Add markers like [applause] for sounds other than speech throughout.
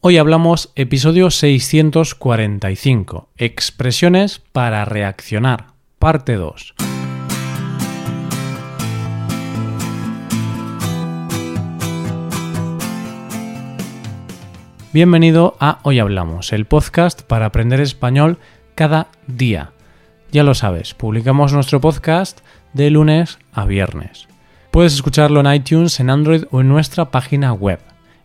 Hoy hablamos episodio 645, expresiones para reaccionar, parte 2. Bienvenido a Hoy Hablamos, el podcast para aprender español cada día. Ya lo sabes, publicamos nuestro podcast de lunes a viernes. Puedes escucharlo en iTunes, en Android o en nuestra página web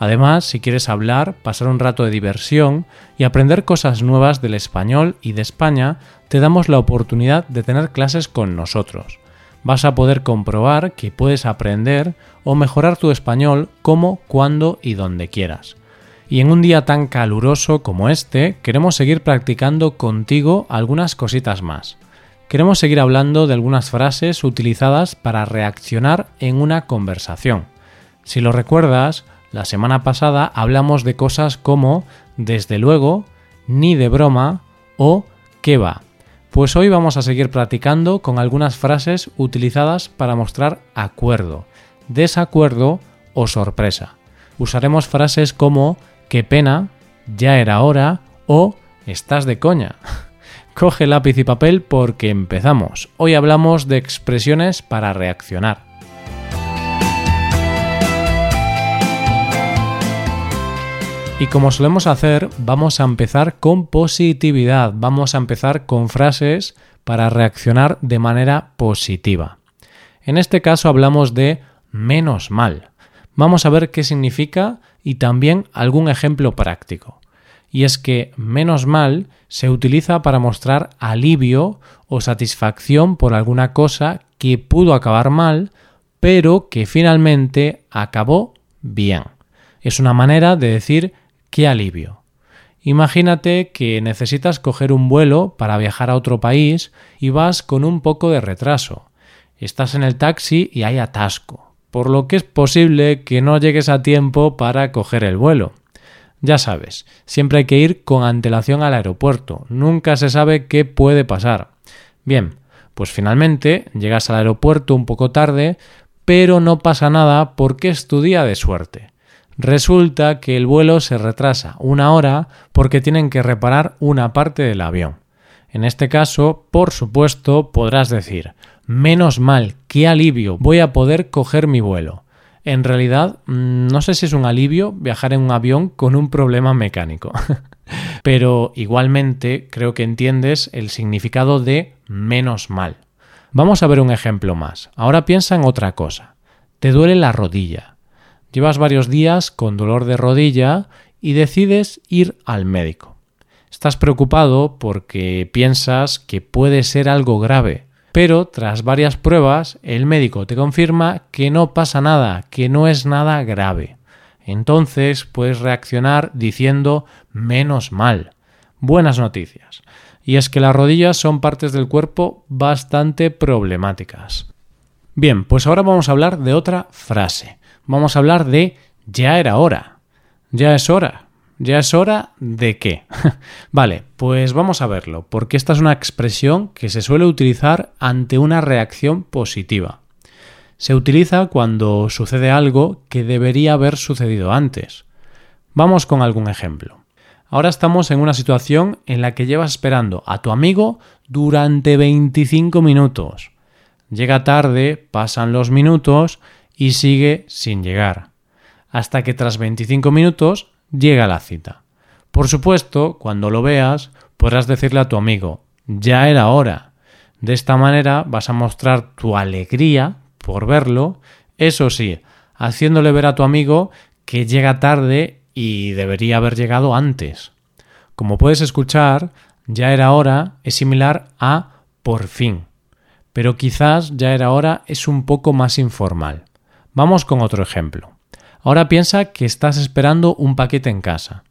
Además, si quieres hablar, pasar un rato de diversión y aprender cosas nuevas del español y de España, te damos la oportunidad de tener clases con nosotros. Vas a poder comprobar que puedes aprender o mejorar tu español como, cuando y donde quieras. Y en un día tan caluroso como este, queremos seguir practicando contigo algunas cositas más. Queremos seguir hablando de algunas frases utilizadas para reaccionar en una conversación. Si lo recuerdas, la semana pasada hablamos de cosas como desde luego, ni de broma o qué va. Pues hoy vamos a seguir practicando con algunas frases utilizadas para mostrar acuerdo, desacuerdo o sorpresa. Usaremos frases como qué pena, ya era hora o estás de coña. [laughs] Coge lápiz y papel porque empezamos. Hoy hablamos de expresiones para reaccionar. Y como solemos hacer, vamos a empezar con positividad, vamos a empezar con frases para reaccionar de manera positiva. En este caso hablamos de menos mal. Vamos a ver qué significa y también algún ejemplo práctico. Y es que menos mal se utiliza para mostrar alivio o satisfacción por alguna cosa que pudo acabar mal, pero que finalmente acabó bien. Es una manera de decir ¡Qué alivio! Imagínate que necesitas coger un vuelo para viajar a otro país y vas con un poco de retraso. Estás en el taxi y hay atasco, por lo que es posible que no llegues a tiempo para coger el vuelo. Ya sabes, siempre hay que ir con antelación al aeropuerto, nunca se sabe qué puede pasar. Bien, pues finalmente llegas al aeropuerto un poco tarde, pero no pasa nada porque es tu día de suerte. Resulta que el vuelo se retrasa una hora porque tienen que reparar una parte del avión. En este caso, por supuesto, podrás decir, menos mal, qué alivio, voy a poder coger mi vuelo. En realidad, mm, no sé si es un alivio viajar en un avión con un problema mecánico. [laughs] Pero igualmente creo que entiendes el significado de menos mal. Vamos a ver un ejemplo más. Ahora piensa en otra cosa. Te duele la rodilla. Llevas varios días con dolor de rodilla y decides ir al médico. Estás preocupado porque piensas que puede ser algo grave, pero tras varias pruebas el médico te confirma que no pasa nada, que no es nada grave. Entonces puedes reaccionar diciendo menos mal. Buenas noticias. Y es que las rodillas son partes del cuerpo bastante problemáticas. Bien, pues ahora vamos a hablar de otra frase vamos a hablar de ya era hora. Ya es hora. ¿Ya es hora de qué? [laughs] vale, pues vamos a verlo, porque esta es una expresión que se suele utilizar ante una reacción positiva. Se utiliza cuando sucede algo que debería haber sucedido antes. Vamos con algún ejemplo. Ahora estamos en una situación en la que llevas esperando a tu amigo durante 25 minutos. Llega tarde, pasan los minutos y sigue sin llegar, hasta que tras 25 minutos llega la cita. Por supuesto, cuando lo veas, podrás decirle a tu amigo, ya era hora. De esta manera vas a mostrar tu alegría por verlo, eso sí, haciéndole ver a tu amigo que llega tarde y debería haber llegado antes. Como puedes escuchar, ya era hora es similar a por fin, pero quizás ya era hora es un poco más informal. Vamos con otro ejemplo. Ahora piensa que estás esperando un paquete en casa.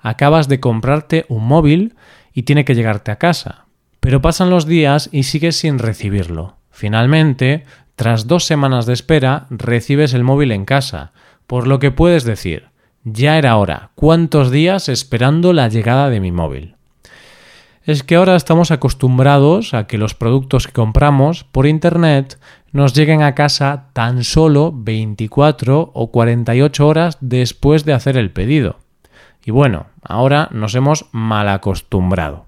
Acabas de comprarte un móvil y tiene que llegarte a casa. Pero pasan los días y sigues sin recibirlo. Finalmente, tras dos semanas de espera, recibes el móvil en casa, por lo que puedes decir, ya era hora, ¿cuántos días esperando la llegada de mi móvil? Es que ahora estamos acostumbrados a que los productos que compramos por Internet nos lleguen a casa tan solo 24 o 48 horas después de hacer el pedido. Y bueno, ahora nos hemos mal acostumbrado.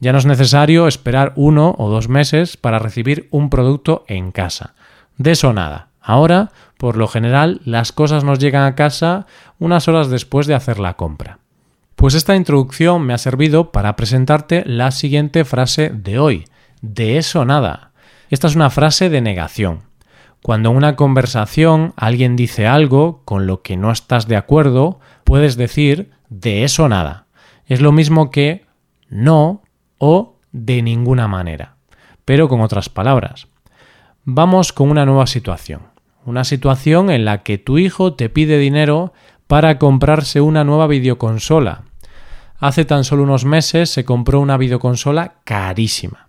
Ya no es necesario esperar uno o dos meses para recibir un producto en casa. De eso nada. Ahora, por lo general, las cosas nos llegan a casa unas horas después de hacer la compra. Pues esta introducción me ha servido para presentarte la siguiente frase de hoy. De eso nada. Esta es una frase de negación. Cuando en una conversación alguien dice algo con lo que no estás de acuerdo, puedes decir de eso nada. Es lo mismo que no o de ninguna manera, pero con otras palabras. Vamos con una nueva situación. Una situación en la que tu hijo te pide dinero para comprarse una nueva videoconsola. Hace tan solo unos meses se compró una videoconsola carísima.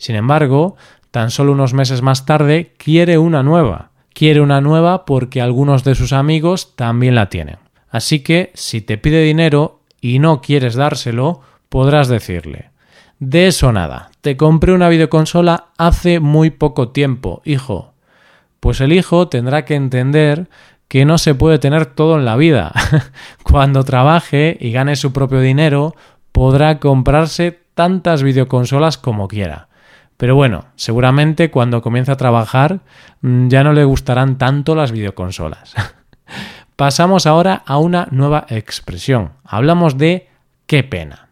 Sin embargo, tan solo unos meses más tarde quiere una nueva. Quiere una nueva porque algunos de sus amigos también la tienen. Así que si te pide dinero y no quieres dárselo, podrás decirle de eso nada. Te compré una videoconsola hace muy poco tiempo, hijo. Pues el hijo tendrá que entender que no se puede tener todo en la vida. [laughs] Cuando trabaje y gane su propio dinero, podrá comprarse tantas videoconsolas como quiera. Pero bueno, seguramente cuando comience a trabajar mm, ya no le gustarán tanto las videoconsolas. [laughs] Pasamos ahora a una nueva expresión. Hablamos de qué pena.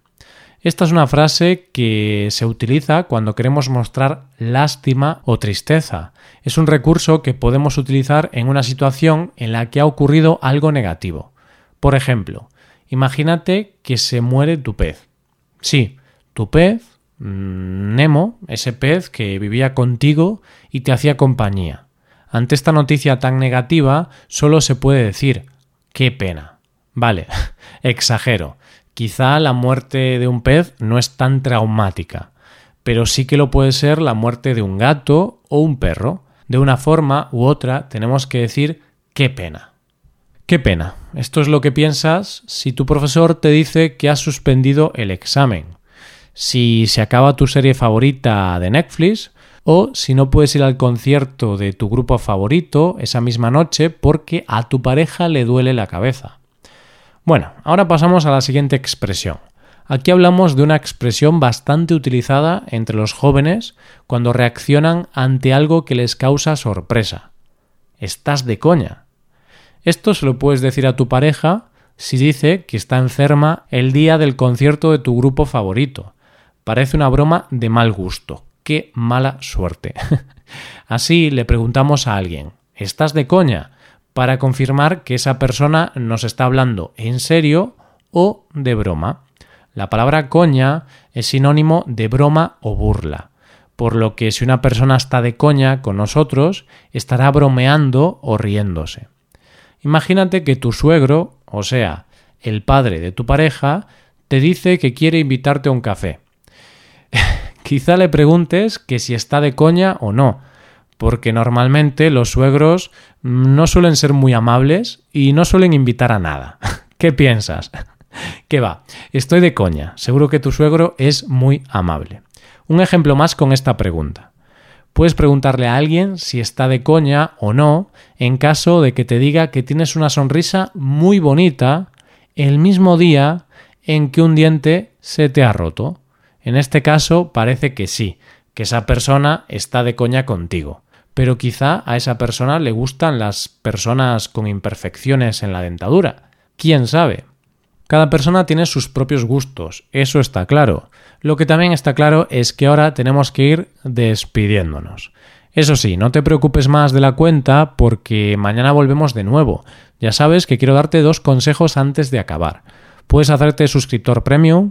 Esta es una frase que se utiliza cuando queremos mostrar lástima o tristeza. Es un recurso que podemos utilizar en una situación en la que ha ocurrido algo negativo. Por ejemplo, imagínate que se muere tu pez. Sí, tu pez, Nemo, ese pez que vivía contigo y te hacía compañía. Ante esta noticia tan negativa, solo se puede decir, qué pena. Vale, [laughs] exagero. Quizá la muerte de un pez no es tan traumática, pero sí que lo puede ser la muerte de un gato o un perro. De una forma u otra tenemos que decir qué pena. Qué pena. Esto es lo que piensas si tu profesor te dice que has suspendido el examen, si se acaba tu serie favorita de Netflix o si no puedes ir al concierto de tu grupo favorito esa misma noche porque a tu pareja le duele la cabeza. Bueno, ahora pasamos a la siguiente expresión. Aquí hablamos de una expresión bastante utilizada entre los jóvenes cuando reaccionan ante algo que les causa sorpresa. Estás de coña. Esto se lo puedes decir a tu pareja si dice que está enferma el día del concierto de tu grupo favorito. Parece una broma de mal gusto. Qué mala suerte. [laughs] Así le preguntamos a alguien, ¿estás de coña? para confirmar que esa persona nos está hablando en serio o de broma. La palabra coña es sinónimo de broma o burla, por lo que si una persona está de coña con nosotros, estará bromeando o riéndose. Imagínate que tu suegro, o sea, el padre de tu pareja, te dice que quiere invitarte a un café. [laughs] Quizá le preguntes que si está de coña o no, porque normalmente los suegros no suelen ser muy amables y no suelen invitar a nada. [laughs] ¿Qué piensas? [laughs] ¿Qué va? Estoy de coña. Seguro que tu suegro es muy amable. Un ejemplo más con esta pregunta. Puedes preguntarle a alguien si está de coña o no en caso de que te diga que tienes una sonrisa muy bonita el mismo día en que un diente se te ha roto. En este caso parece que sí, que esa persona está de coña contigo pero quizá a esa persona le gustan las personas con imperfecciones en la dentadura. ¿Quién sabe? Cada persona tiene sus propios gustos, eso está claro. Lo que también está claro es que ahora tenemos que ir despidiéndonos. Eso sí, no te preocupes más de la cuenta porque mañana volvemos de nuevo. Ya sabes que quiero darte dos consejos antes de acabar. Puedes hacerte suscriptor premium,